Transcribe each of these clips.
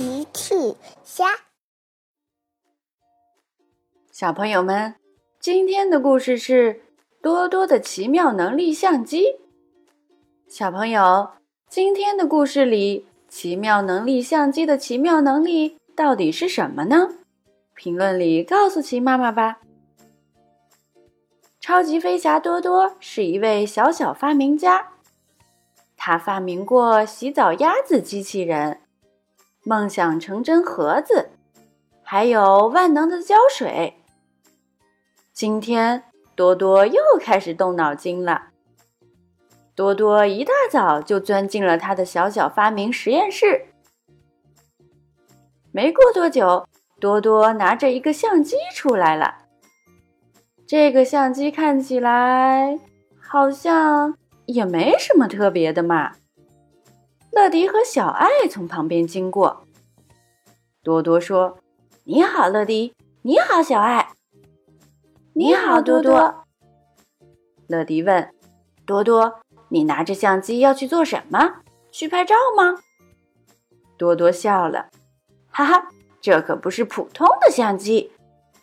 奇趣虾，小朋友们，今天的故事是多多的奇妙能力相机。小朋友，今天的故事里，奇妙能力相机的奇妙能力到底是什么呢？评论里告诉奇妈妈吧。超级飞侠多多是一位小小发明家，他发明过洗澡鸭子机器人。梦想成真盒子，还有万能的胶水。今天多多又开始动脑筋了。多多一大早就钻进了他的小小发明实验室。没过多久，多多拿着一个相机出来了。这个相机看起来好像也没什么特别的嘛。乐迪和小爱从旁边经过。多多说：“你好，乐迪。你好，小爱。你好，多多。”乐迪问：“多多，你拿着相机要去做什么？去拍照吗？”多多笑了：“哈哈，这可不是普通的相机，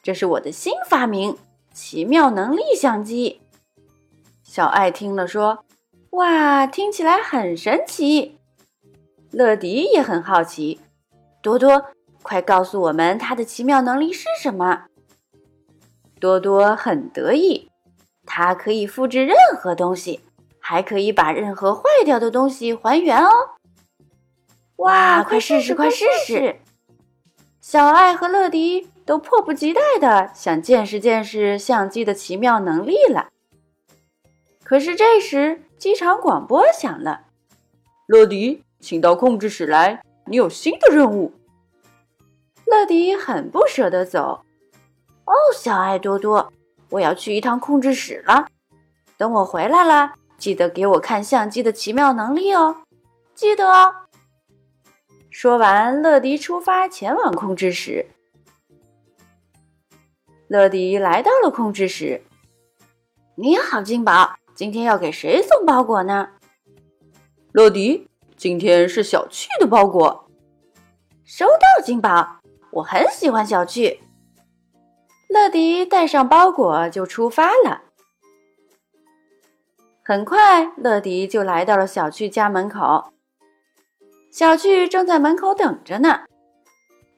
这是我的新发明——奇妙能力相机。”小爱听了说：“哇，听起来很神奇。”乐迪也很好奇，多多，快告诉我们他的奇妙能力是什么？多多很得意，他可以复制任何东西，还可以把任何坏掉的东西还原哦！哇，快试试，快试试！小爱和乐迪都迫不及待的想见识见识相机的奇妙能力了。可是这时，机场广播响了，乐迪。请到控制室来，你有新的任务。乐迪很不舍得走。哦，小爱多多，我要去一趟控制室了。等我回来了，记得给我看相机的奇妙能力哦，记得哦。说完，乐迪出发前往控制室。乐迪来到了控制室。你好，金宝，今天要给谁送包裹呢？乐迪。今天是小趣的包裹，收到，金宝，我很喜欢小趣。乐迪带上包裹就出发了。很快，乐迪就来到了小趣家门口。小趣正在门口等着呢。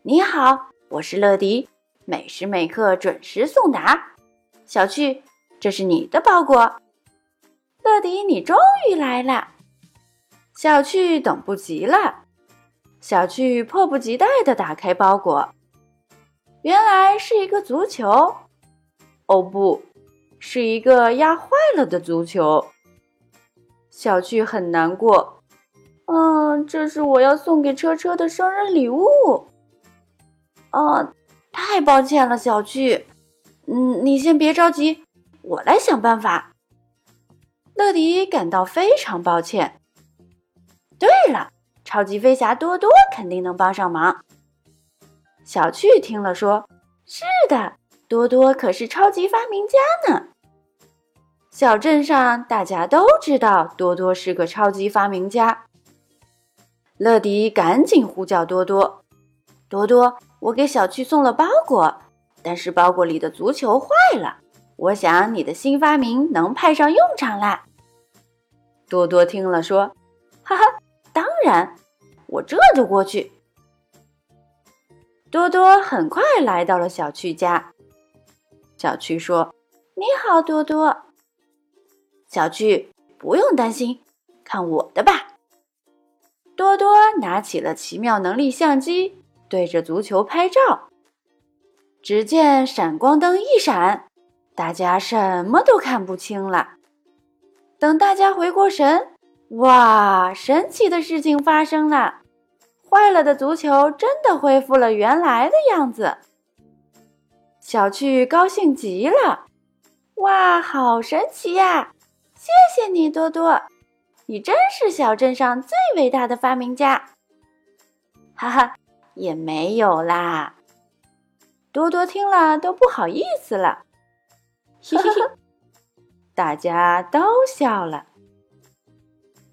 你好，我是乐迪，每时每刻准时送达。小趣，这是你的包裹。乐迪，你终于来了。小趣等不及了，小趣迫不及待地打开包裹，原来是一个足球。哦，不是一个压坏了的足球。小趣很难过，嗯，这是我要送给车车的生日礼物。哦，太抱歉了，小趣。嗯，你先别着急，我来想办法。乐迪感到非常抱歉。对了，超级飞侠多多肯定能帮上忙。小趣听了说：“是的，多多可是超级发明家呢。”小镇上大家都知道多多是个超级发明家。乐迪赶紧呼叫多多：“多多，我给小趣送了包裹，但是包裹里的足球坏了，我想你的新发明能派上用场啦。”多多听了说：“哈哈。”然，我这就过去。多多很快来到了小趣家。小趣说：“你好，多多。”小趣不用担心，看我的吧。多多拿起了奇妙能力相机，对着足球拍照。只见闪光灯一闪，大家什么都看不清了。等大家回过神。哇！神奇的事情发生了，坏了的足球真的恢复了原来的样子。小趣高兴极了，哇，好神奇呀！谢谢你，多多，你真是小镇上最伟大的发明家。哈哈，也没有啦。多多听了都不好意思了，嘿嘿嘿，大家都笑了。